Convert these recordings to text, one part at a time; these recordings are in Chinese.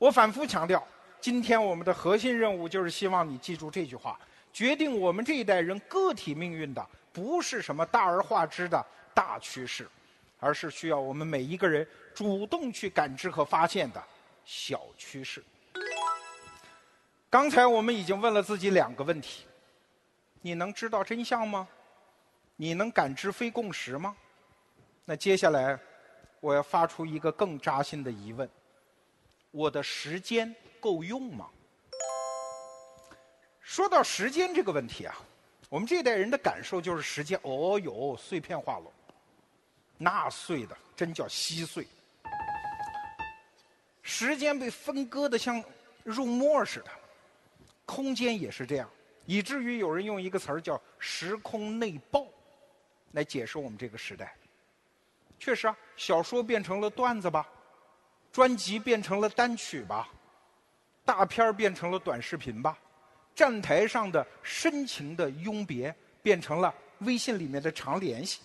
我反复强调，今天我们的核心任务就是希望你记住这句话：决定我们这一代人个体命运的，不是什么大而化之的大趋势，而是需要我们每一个人主动去感知和发现的小趋势。刚才我们已经问了自己两个问题：你能知道真相吗？你能感知非共识吗？那接下来，我要发出一个更扎心的疑问：我的时间够用吗？说到时间这个问题啊，我们这代人的感受就是时间，哦哟，碎片化了，那碎的真叫稀碎，时间被分割的像入沫似的，空间也是这样，以至于有人用一个词儿叫“时空内爆”。来解释我们这个时代，确实啊，小说变成了段子吧，专辑变成了单曲吧，大片儿变成了短视频吧，站台上的深情的拥别变成了微信里面的常联系。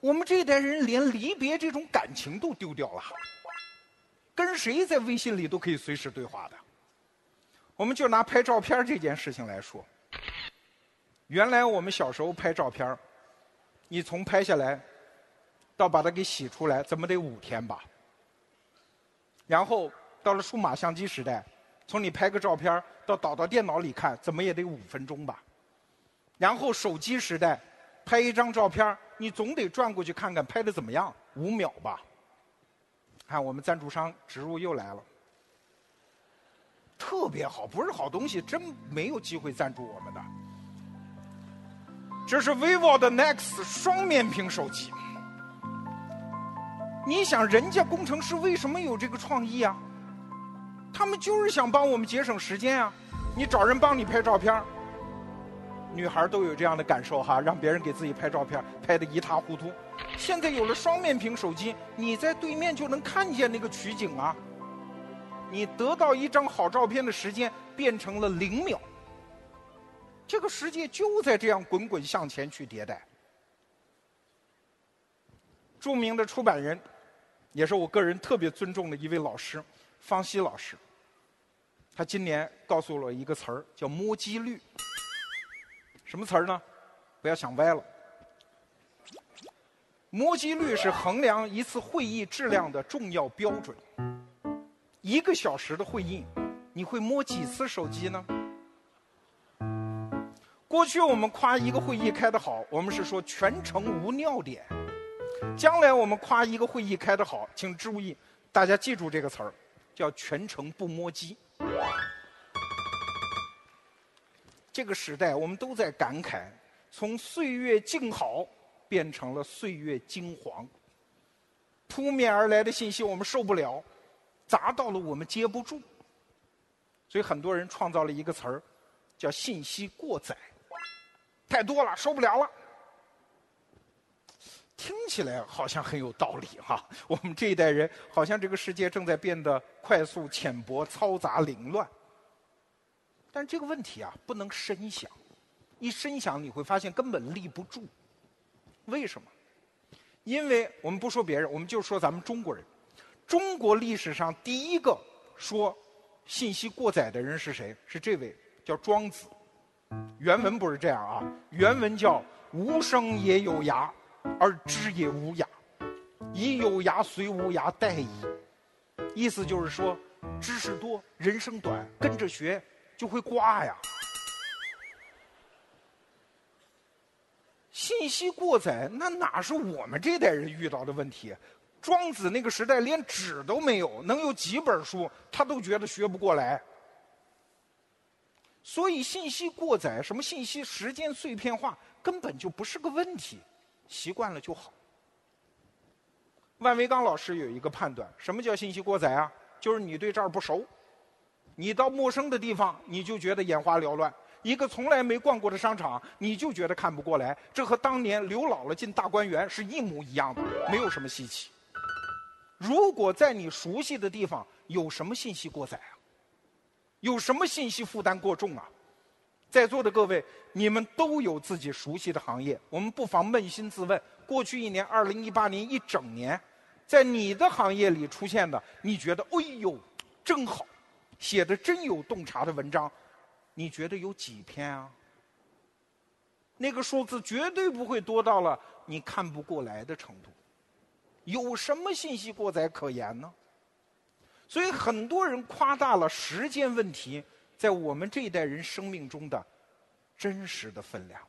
我们这一代人连离别这种感情都丢掉了，跟谁在微信里都可以随时对话的。我们就拿拍照片这件事情来说。原来我们小时候拍照片你从拍下来到把它给洗出来，怎么得五天吧？然后到了数码相机时代，从你拍个照片到导到电脑里看，怎么也得五分钟吧？然后手机时代，拍一张照片你总得转过去看看拍的怎么样，五秒吧？看我们赞助商植入又来了，特别好，不是好东西，真没有机会赞助我们的。这是 vivo 的 next 双面屏手机。你想，人家工程师为什么有这个创意啊？他们就是想帮我们节省时间啊！你找人帮你拍照片女孩都有这样的感受哈，让别人给自己拍照片拍的一塌糊涂。现在有了双面屏手机，你在对面就能看见那个取景啊。你得到一张好照片的时间变成了零秒。这个世界就在这样滚滚向前去迭代。著名的出版人，也是我个人特别尊重的一位老师，方西老师。他今年告诉我一个词儿，叫“摸机率”。什么词儿呢？不要想歪了。摸机率是衡量一次会议质量的重要标准。一个小时的会议，你会摸几次手机呢？过去我们夸一个会议开得好，我们是说全程无尿点。将来我们夸一个会议开得好，请注意，大家记住这个词儿，叫全程不摸机。这个时代我们都在感慨，从岁月静好变成了岁月金黄。扑面而来的信息我们受不了，砸到了我们接不住，所以很多人创造了一个词儿，叫信息过载。太多了，受不了了。听起来好像很有道理哈。我们这一代人，好像这个世界正在变得快速、浅薄、嘈杂、凌乱。但这个问题啊，不能深想。一深想，你会发现根本立不住。为什么？因为我们不说别人，我们就说咱们中国人。中国历史上第一个说信息过载的人是谁？是这位，叫庄子。原文不是这样啊，原文叫“无声也有涯，而知也无涯，以有涯随无涯殆矣”。意思就是说，知识多，人生短，跟着学就会挂呀。信息过载，那哪是我们这代人遇到的问题？庄子那个时代连纸都没有，能有几本书，他都觉得学不过来。所以信息过载，什么信息时间碎片化，根本就不是个问题，习惯了就好。万维刚老师有一个判断：什么叫信息过载啊？就是你对这儿不熟，你到陌生的地方，你就觉得眼花缭乱；一个从来没逛过的商场，你就觉得看不过来。这和当年刘姥姥进大观园是一模一样的，没有什么稀奇。如果在你熟悉的地方，有什么信息过载啊？有什么信息负担过重啊？在座的各位，你们都有自己熟悉的行业，我们不妨扪心自问：过去一年，二零一八年一整年，在你的行业里出现的，你觉得哎呦，真好，写的真有洞察的文章，你觉得有几篇啊？那个数字绝对不会多到了你看不过来的程度。有什么信息过载可言呢？所以很多人夸大了时间问题在我们这一代人生命中的真实的分量。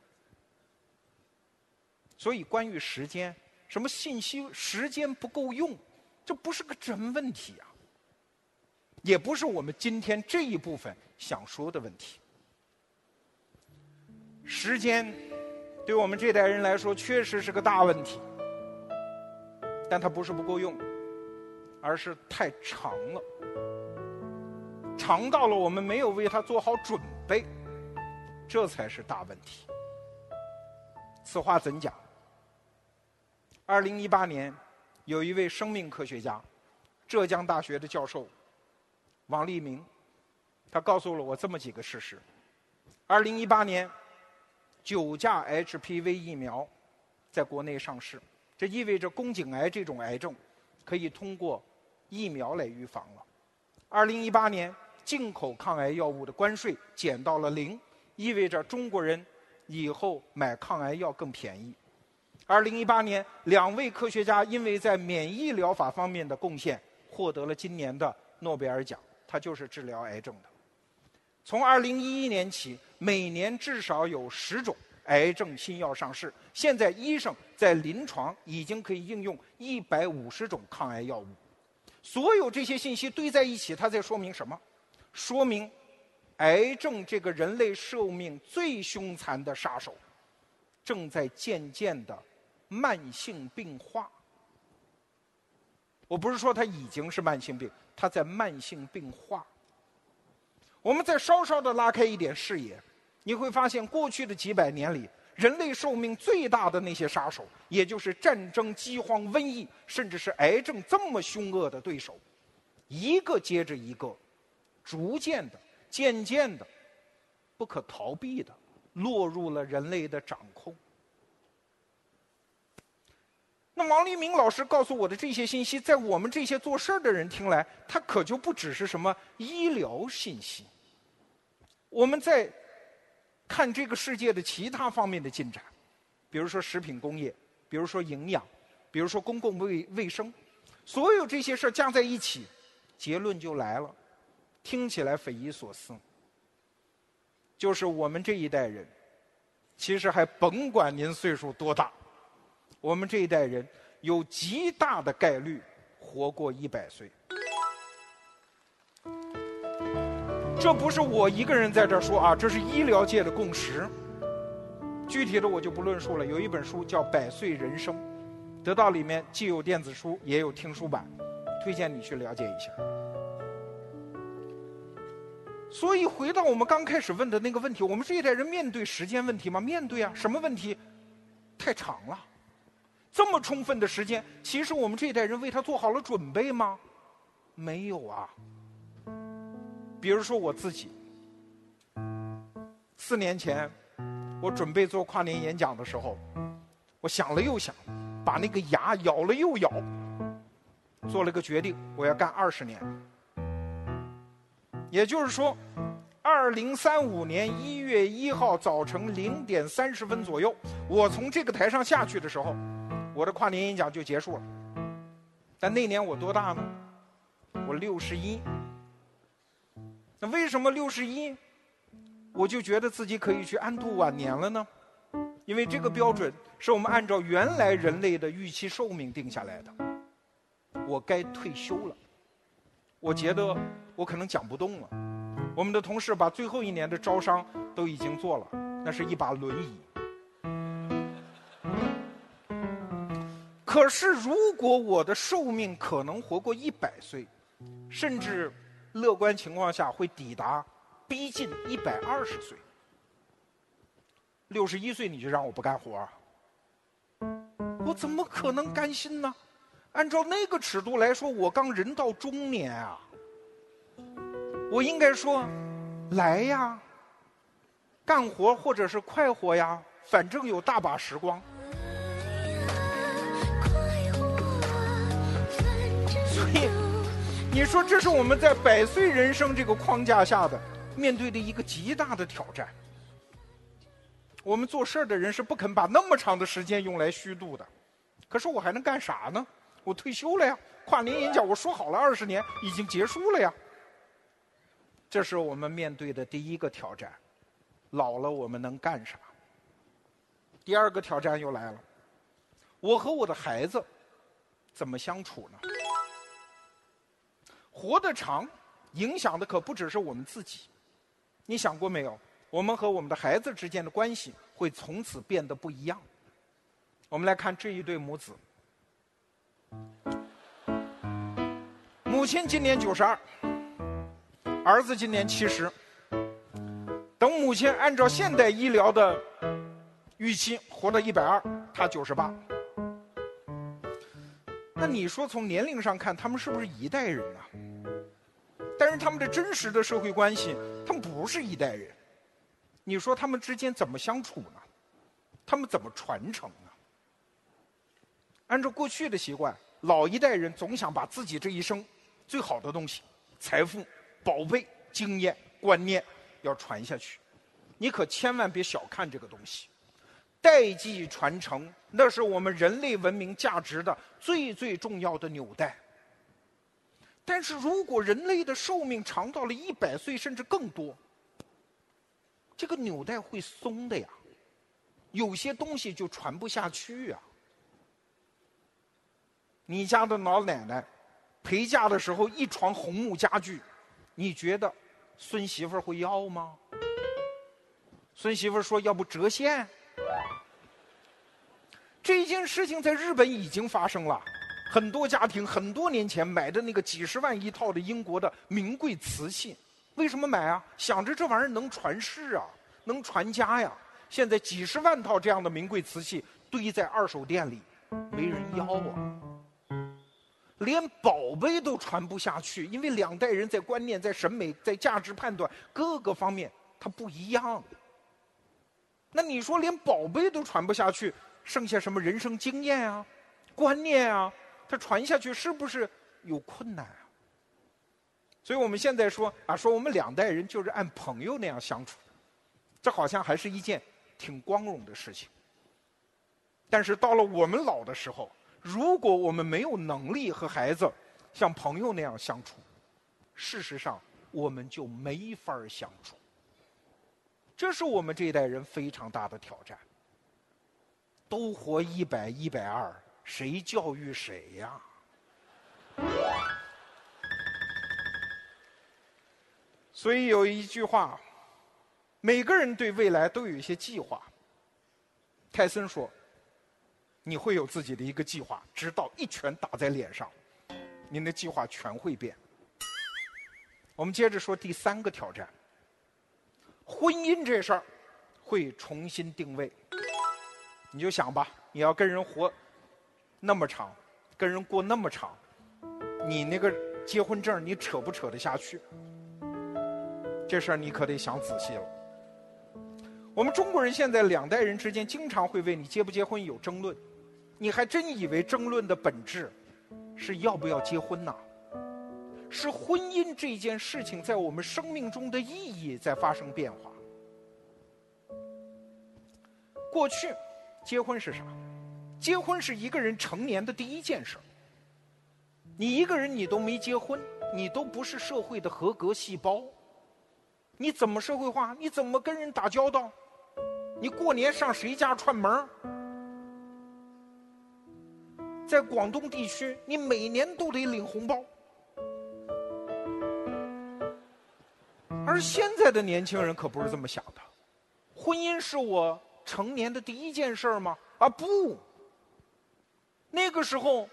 所以关于时间，什么信息时间不够用，这不是个真问题啊，也不是我们今天这一部分想说的问题。时间对我们这代人来说确实是个大问题，但它不是不够用。而是太长了，尝到了我们没有为它做好准备，这才是大问题。此话怎讲？二零一八年，有一位生命科学家，浙江大学的教授王立明，他告诉了我这么几个事实：二零一八年，九价 HPV 疫苗在国内上市，这意味着宫颈癌这种癌症可以通过。疫苗来预防了。二零一八年，进口抗癌药物的关税减到了零，意味着中国人以后买抗癌药更便宜。二零一八年，两位科学家因为在免疫疗法方面的贡献，获得了今年的诺贝尔奖。他就是治疗癌症的。从二零一一年起，每年至少有十种癌症新药上市。现在，医生在临床已经可以应用一百五十种抗癌药物。所有这些信息堆在一起，它在说明什么？说明，癌症这个人类寿命最凶残的杀手，正在渐渐的慢性病化。我不是说它已经是慢性病，它在慢性病化。我们再稍稍的拉开一点视野，你会发现，过去的几百年里。人类寿命最大的那些杀手，也就是战争、饥荒、瘟疫，甚至是癌症这么凶恶的对手，一个接着一个，逐渐的、渐渐的、不可逃避的，落入了人类的掌控。那王立明老师告诉我的这些信息，在我们这些做事儿的人听来，他可就不只是什么医疗信息。我们在。看这个世界的其他方面的进展，比如说食品工业，比如说营养，比如说公共卫卫生，所有这些事儿加在一起，结论就来了，听起来匪夷所思。就是我们这一代人，其实还甭管您岁数多大，我们这一代人有极大的概率活过一百岁。这不是我一个人在这儿说啊，这是医疗界的共识。具体的我就不论述了。有一本书叫《百岁人生》，得到里面既有电子书也有听书版，推荐你去了解一下。所以回到我们刚开始问的那个问题，我们这一代人面对时间问题吗？面对啊，什么问题？太长了，这么充分的时间，其实我们这一代人为他做好了准备吗？没有啊。比如说我自己，四年前我准备做跨年演讲的时候，我想了又想，把那个牙咬了又咬，做了个决定，我要干二十年。也就是说，二零三五年一月一号早晨零点三十分左右，我从这个台上下去的时候，我的跨年演讲就结束了。但那年我多大呢？我六十一。那为什么六十一，我就觉得自己可以去安度晚年了呢？因为这个标准是我们按照原来人类的预期寿命定下来的。我该退休了，我觉得我可能讲不动了。我们的同事把最后一年的招商都已经做了，那是一把轮椅。可是如果我的寿命可能活过一百岁，甚至。乐观情况下会抵达逼近一百二十岁，六十一岁你就让我不干活我怎么可能甘心呢？按照那个尺度来说，我刚人到中年啊，我应该说，来呀，干活或者是快活呀，反正有大把时光。所以你说这是我们在百岁人生这个框架下的面对的一个极大的挑战。我们做事儿的人是不肯把那么长的时间用来虚度的，可是我还能干啥呢？我退休了呀，跨年演讲我说好了二十年已经结束了呀。这是我们面对的第一个挑战，老了我们能干啥？第二个挑战又来了，我和我的孩子怎么相处呢？活得长，影响的可不只是我们自己。你想过没有？我们和我们的孩子之间的关系会从此变得不一样。我们来看这一对母子，母亲今年九十二。儿子今年七十，等母亲按照现代医疗的预期活到一百二，他九十八。那你说从年龄上看，他们是不是一代人呢？但是他们的真实的社会关系，他们不是一代人。你说他们之间怎么相处呢？他们怎么传承呢？按照过去的习惯，老一代人总想把自己这一生最好的东西——财富。宝贝经验观念要传下去，你可千万别小看这个东西。代际传承，那是我们人类文明价值的最最重要的纽带。但是如果人类的寿命长到了一百岁甚至更多，这个纽带会松的呀，有些东西就传不下去啊。你家的老奶奶陪嫁的时候一床红木家具。你觉得孙媳妇会要吗？孙媳妇说：“要不折现。”这件事情在日本已经发生了，很多家庭很多年前买的那个几十万一套的英国的名贵瓷器，为什么买啊？想着这玩意儿能传世啊，能传家呀。现在几十万套这样的名贵瓷器堆在二手店里，没人要啊。连宝贝都传不下去，因为两代人在观念、在审美、在价值判断各个方面它不一样。那你说连宝贝都传不下去，剩下什么人生经验啊、观念啊，它传下去是不是有困难啊？所以我们现在说啊，说我们两代人就是按朋友那样相处，这好像还是一件挺光荣的事情。但是到了我们老的时候。如果我们没有能力和孩子像朋友那样相处，事实上我们就没法相处。这是我们这一代人非常大的挑战。都活一百一百二，谁教育谁呀？所以有一句话，每个人对未来都有一些计划。泰森说。你会有自己的一个计划，直到一拳打在脸上，您的计划全会变。我们接着说第三个挑战，婚姻这事儿会重新定位。你就想吧，你要跟人活那么长，跟人过那么长，你那个结婚证你扯不扯得下去？这事儿你可得想仔细了。我们中国人现在两代人之间经常会为你结不结婚有争论。你还真以为争论的本质是要不要结婚呢？是婚姻这件事情在我们生命中的意义在发生变化。过去，结婚是啥？结婚是一个人成年的第一件事儿。你一个人你都没结婚，你都不是社会的合格细胞。你怎么社会化？你怎么跟人打交道？你过年上谁家串门在广东地区，你每年都得领红包，而现在的年轻人可不是这么想的。婚姻是我成年的第一件事儿吗？啊不，那个时候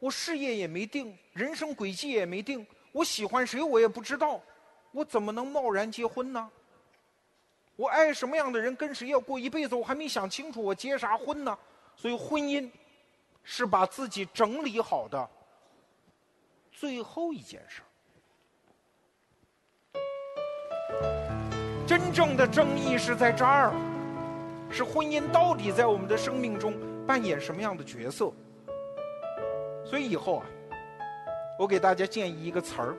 我事业也没定，人生轨迹也没定，我喜欢谁我也不知道，我怎么能贸然结婚呢？我爱什么样的人，跟谁要过一辈子，我还没想清楚，我结啥婚呢？所以婚姻。是把自己整理好的最后一件事儿。真正的争议是在这儿，是婚姻到底在我们的生命中扮演什么样的角色？所以以后啊，我给大家建议一个词儿，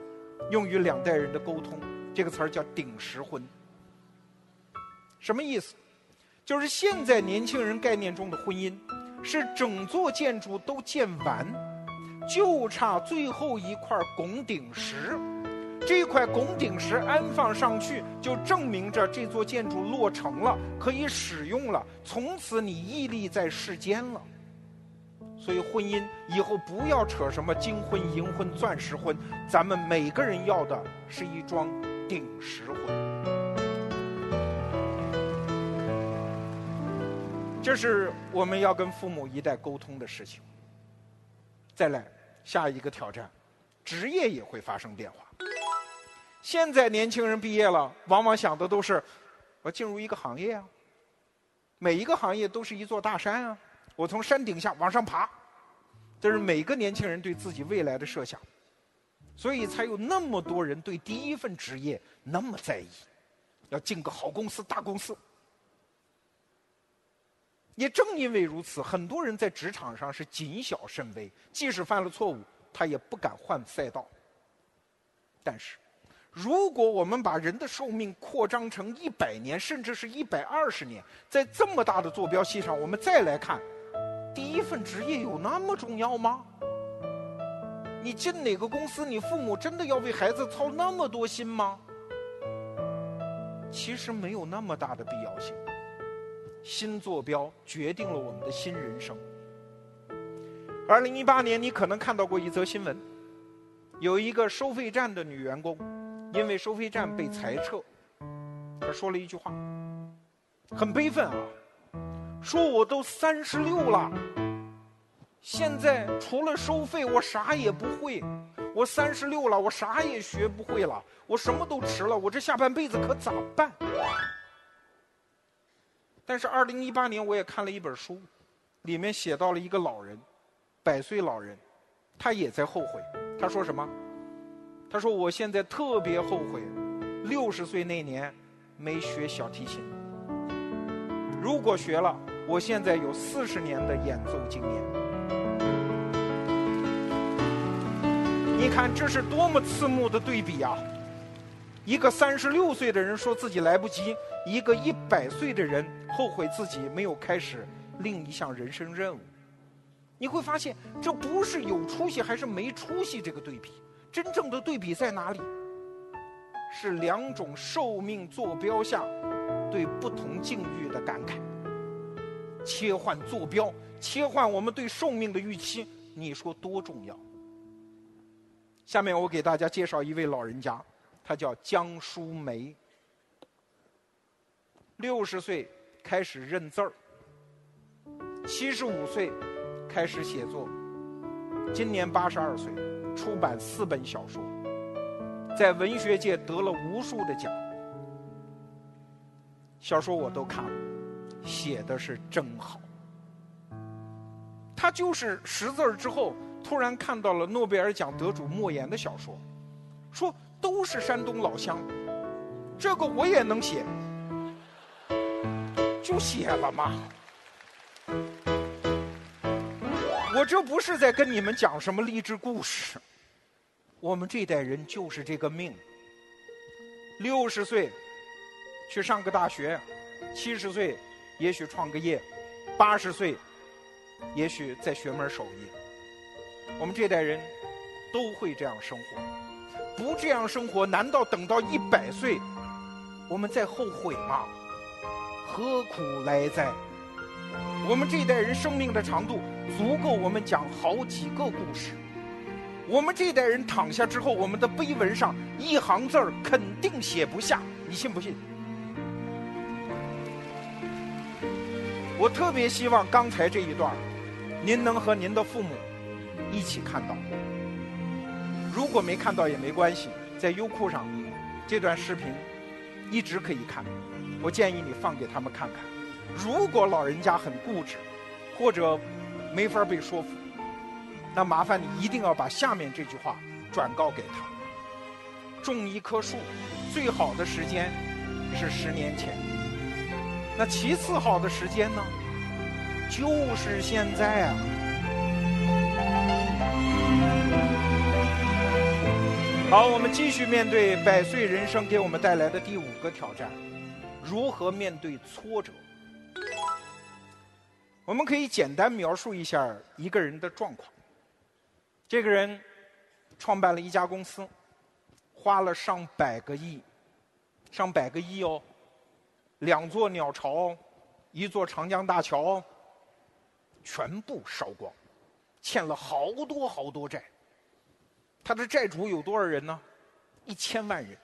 用于两代人的沟通。这个词儿叫“顶石婚”。什么意思？就是现在年轻人概念中的婚姻，是整座建筑都建完，就差最后一块拱顶石。这块拱顶石安放上去，就证明着这座建筑落成了，可以使用了。从此你屹立在世间了。所以婚姻以后不要扯什么金婚、银婚、钻石婚，咱们每个人要的是一桩顶石婚。这是我们要跟父母一代沟通的事情。再来下一个挑战，职业也会发生变化。现在年轻人毕业了，往往想的都是我进入一个行业啊。每一个行业都是一座大山啊，我从山顶下往上爬，这是每个年轻人对自己未来的设想，所以才有那么多人对第一份职业那么在意，要进个好公司、大公司。也正因为如此，很多人在职场上是谨小慎微，即使犯了错误，他也不敢换赛道。但是，如果我们把人的寿命扩张成一百年，甚至是一百二十年，在这么大的坐标系上，我们再来看，第一份职业有那么重要吗？你进哪个公司，你父母真的要为孩子操那么多心吗？其实没有那么大的必要性。新坐标决定了我们的新人生。二零一八年，你可能看到过一则新闻，有一个收费站的女员工，因为收费站被裁撤，她说了一句话，很悲愤啊，说我都三十六了，现在除了收费，我啥也不会，我三十六了，我啥也学不会了，我什么都迟了，我这下半辈子可咋办？但是，二零一八年我也看了一本书，里面写到了一个老人，百岁老人，他也在后悔。他说什么？他说：“我现在特别后悔，六十岁那年没学小提琴。如果学了，我现在有四十年的演奏经验。你看，这是多么刺目的对比啊！一个三十六岁的人说自己来不及，一个一百岁的人。”后悔自己没有开始另一项人生任务，你会发现这不是有出息还是没出息这个对比，真正的对比在哪里？是两种寿命坐标下对不同境遇的感慨，切换坐标，切换我们对寿命的预期，你说多重要？下面我给大家介绍一位老人家，他叫江淑梅，六十岁。开始认字儿，七十五岁开始写作，今年八十二岁，出版四本小说，在文学界得了无数的奖。小说我都看了，写的是真好。他就是识字儿之后，突然看到了诺贝尔奖得主莫言的小说，说都是山东老乡，这个我也能写。就写了吗？我这不是在跟你们讲什么励志故事。我们这代人就是这个命。六十岁去上个大学，七十岁也许创个业，八十岁也许再学门手艺。我们这代人都会这样生活，不这样生活，难道等到一百岁我们再后悔吗？何苦来哉？我们这代人生命的长度足够我们讲好几个故事。我们这代人躺下之后，我们的碑文上一行字儿肯定写不下，你信不信？我特别希望刚才这一段，您能和您的父母一起看到。如果没看到也没关系，在优酷上这段视频一直可以看。我建议你放给他们看看。如果老人家很固执，或者没法被说服，那麻烦你一定要把下面这句话转告给他：种一棵树，最好的时间是十年前。那其次好的时间呢，就是现在啊。好，我们继续面对百岁人生给我们带来的第五个挑战：如何面对挫折？我们可以简单描述一下一个人的状况。这个人创办了一家公司，花了上百个亿，上百个亿哦，两座鸟巢，一座长江大桥，全部烧光，欠了好多好多债。他的债主有多少人呢？一千万人，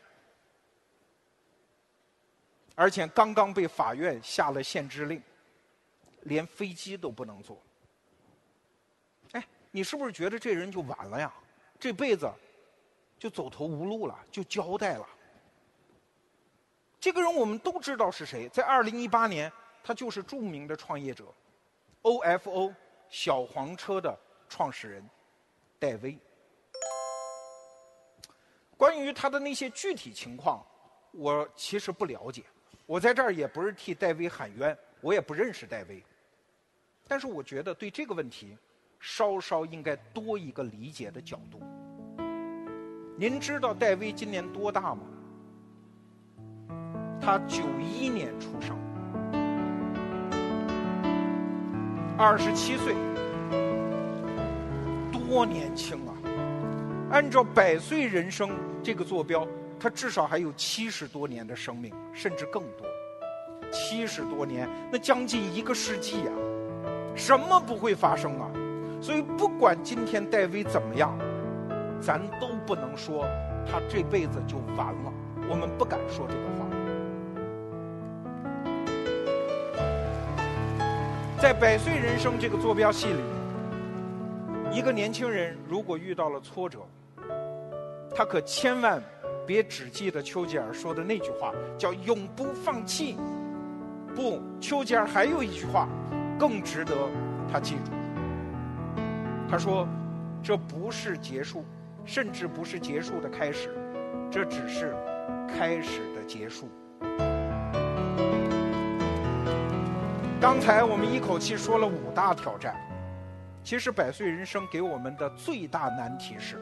而且刚刚被法院下了限制令，连飞机都不能坐。哎，你是不是觉得这人就完了呀？这辈子就走投无路了，就交代了。这个人我们都知道是谁，在二零一八年，他就是著名的创业者，OFO 小黄车的创始人戴威。关于他的那些具体情况，我其实不了解。我在这儿也不是替戴维喊冤，我也不认识戴维。但是我觉得对这个问题，稍稍应该多一个理解的角度。您知道戴维今年多大吗？他九一年出生，二十七岁，多年轻啊！按照百岁人生这个坐标，他至少还有七十多年的生命，甚至更多。七十多年，那将近一个世纪呀，什么不会发生啊？所以不管今天戴维怎么样，咱都不能说他这辈子就完了。我们不敢说这个话。在百岁人生这个坐标系里，一个年轻人如果遇到了挫折，他可千万别只记得丘吉尔说的那句话，叫“永不放弃”。不，丘吉尔还有一句话，更值得他记住。他说：“这不是结束，甚至不是结束的开始，这只是开始的结束。”刚才我们一口气说了五大挑战，其实百岁人生给我们的最大难题是。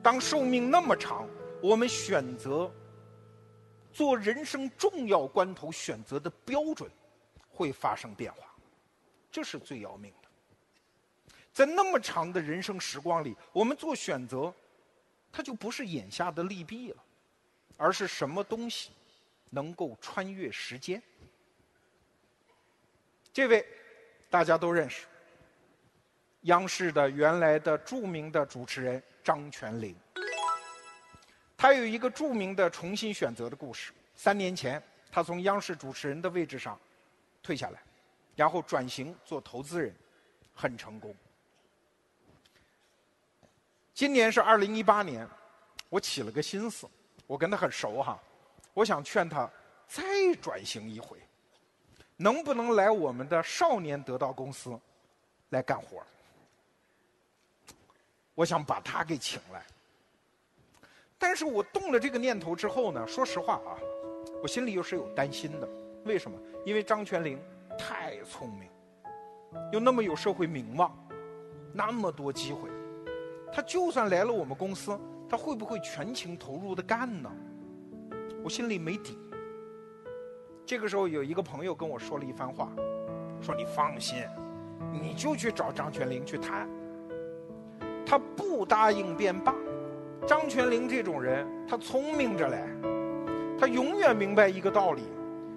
当寿命那么长，我们选择做人生重要关头选择的标准会发生变化，这是最要命的。在那么长的人生时光里，我们做选择，它就不是眼下的利弊了，而是什么东西能够穿越时间。这位大家都认识，央视的原来的著名的主持人。张泉灵，他有一个著名的重新选择的故事。三年前，他从央视主持人的位置上退下来，然后转型做投资人，很成功。今年是二零一八年，我起了个心思，我跟他很熟哈，我想劝他再转型一回，能不能来我们的少年得到公司来干活？我想把他给请来，但是我动了这个念头之后呢，说实话啊，我心里又是有担心的。为什么？因为张泉灵太聪明，又那么有社会名望，那么多机会，他就算来了我们公司，他会不会全情投入的干呢？我心里没底。这个时候有一个朋友跟我说了一番话，说你放心，你就去找张泉灵去谈。他不答应便罢。张泉灵这种人，他聪明着嘞，他永远明白一个道理：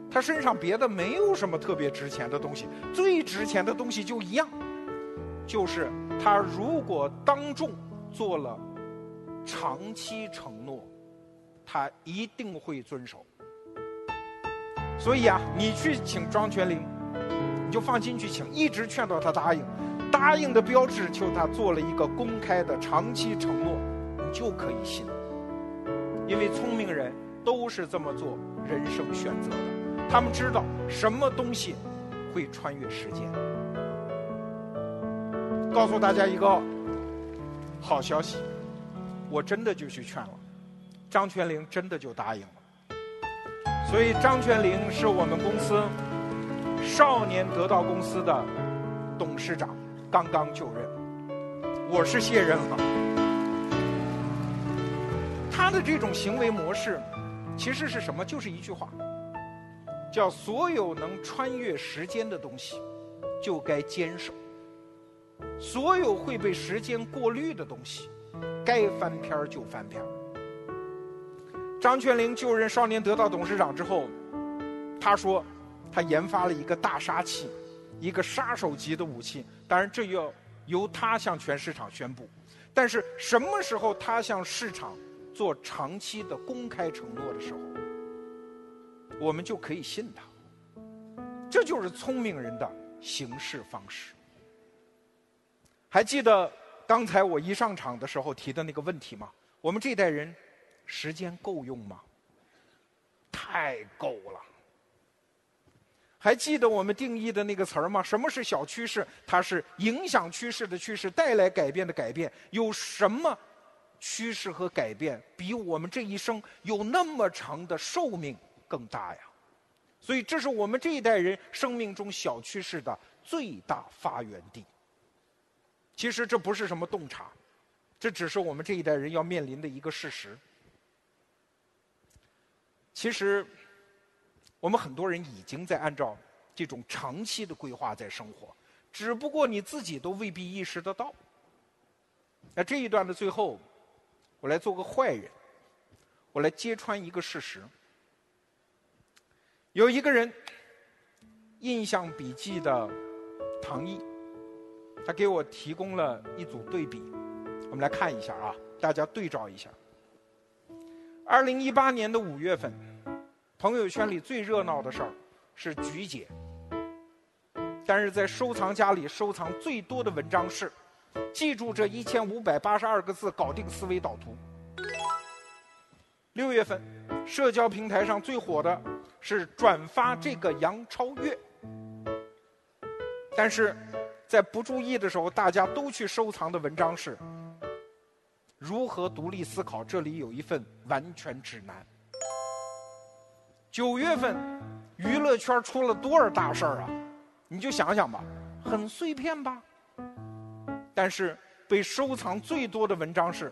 他身上别的没有什么特别值钱的东西，最值钱的东西就一样，就是他如果当众做了长期承诺，他一定会遵守。所以啊，你去请张泉灵，你就放心去请，一直劝到他答应。答应的标志，就是他做了一个公开的长期承诺，就可以信。因为聪明人都是这么做人生选择的，他们知道什么东西会穿越时间。告诉大家一个好消息，我真的就去劝了，张泉灵真的就答应了。所以张泉灵是我们公司少年得到公司的董事长。刚刚就任，我是卸任了。他的这种行为模式，其实是什么？就是一句话，叫所有能穿越时间的东西，就该坚守；所有会被时间过滤的东西，该翻篇儿就翻篇儿。张泉灵就任少年得到董事长之后，他说，他研发了一个大杀器，一个杀手级的武器。当然，这要由他向全市场宣布。但是什么时候他向市场做长期的公开承诺的时候，我们就可以信他。这就是聪明人的行事方式。还记得刚才我一上场的时候提的那个问题吗？我们这代人时间够用吗？太够了。还记得我们定义的那个词儿吗？什么是小趋势？它是影响趋势的趋势，带来改变的改变。有什么趋势和改变比我们这一生有那么长的寿命更大呀？所以，这是我们这一代人生命中小趋势的最大发源地。其实这不是什么洞察，这只是我们这一代人要面临的一个事实。其实。我们很多人已经在按照这种长期的规划在生活，只不过你自己都未必意识得到。那这一段的最后，我来做个坏人，我来揭穿一个事实：有一个人，印象笔记的唐毅，他给我提供了一组对比，我们来看一下啊，大家对照一下。二零一八年的五月份。朋友圈里最热闹的事儿是菊姐，但是在收藏夹里收藏最多的文章是：记住这一千五百八十二个字，搞定思维导图。六月份，社交平台上最火的是转发这个杨超越，但是在不注意的时候，大家都去收藏的文章是：如何独立思考？这里有一份完全指南。九月份，娱乐圈出了多少大事儿啊？你就想想吧，很碎片吧。但是被收藏最多的文章是：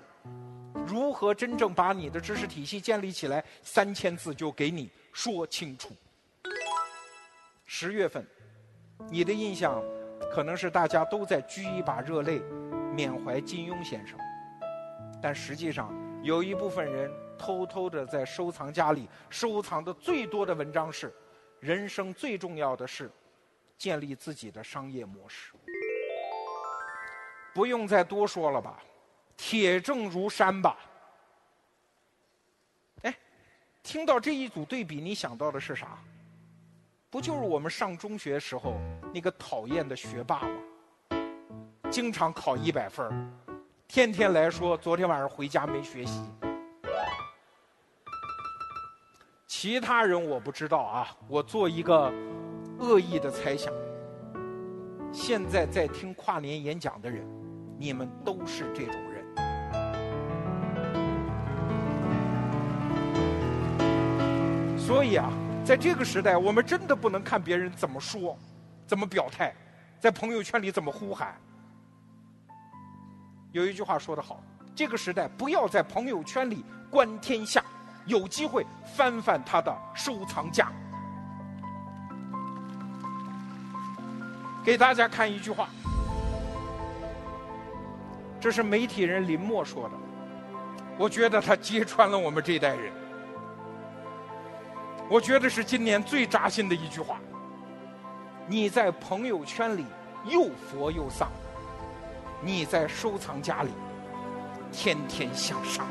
如何真正把你的知识体系建立起来？三千字就给你说清楚。十月份，你的印象可能是大家都在掬一把热泪，缅怀金庸先生，但实际上有一部分人。偷偷的在收藏夹里收藏的最多的文章是：人生最重要的是建立自己的商业模式。不用再多说了吧，铁证如山吧。哎，听到这一组对比，你想到的是啥？不就是我们上中学时候那个讨厌的学霸吗？经常考一百分天天来说昨天晚上回家没学习。其他人我不知道啊，我做一个恶意的猜想。现在在听跨年演讲的人，你们都是这种人。所以啊，在这个时代，我们真的不能看别人怎么说、怎么表态，在朋友圈里怎么呼喊。有一句话说得好：这个时代不要在朋友圈里观天下。有机会翻翻他的收藏夹，给大家看一句话，这是媒体人林默说的，我觉得他揭穿了我们这代人，我觉得是今年最扎心的一句话。你在朋友圈里又佛又丧，你在收藏夹里天天向上。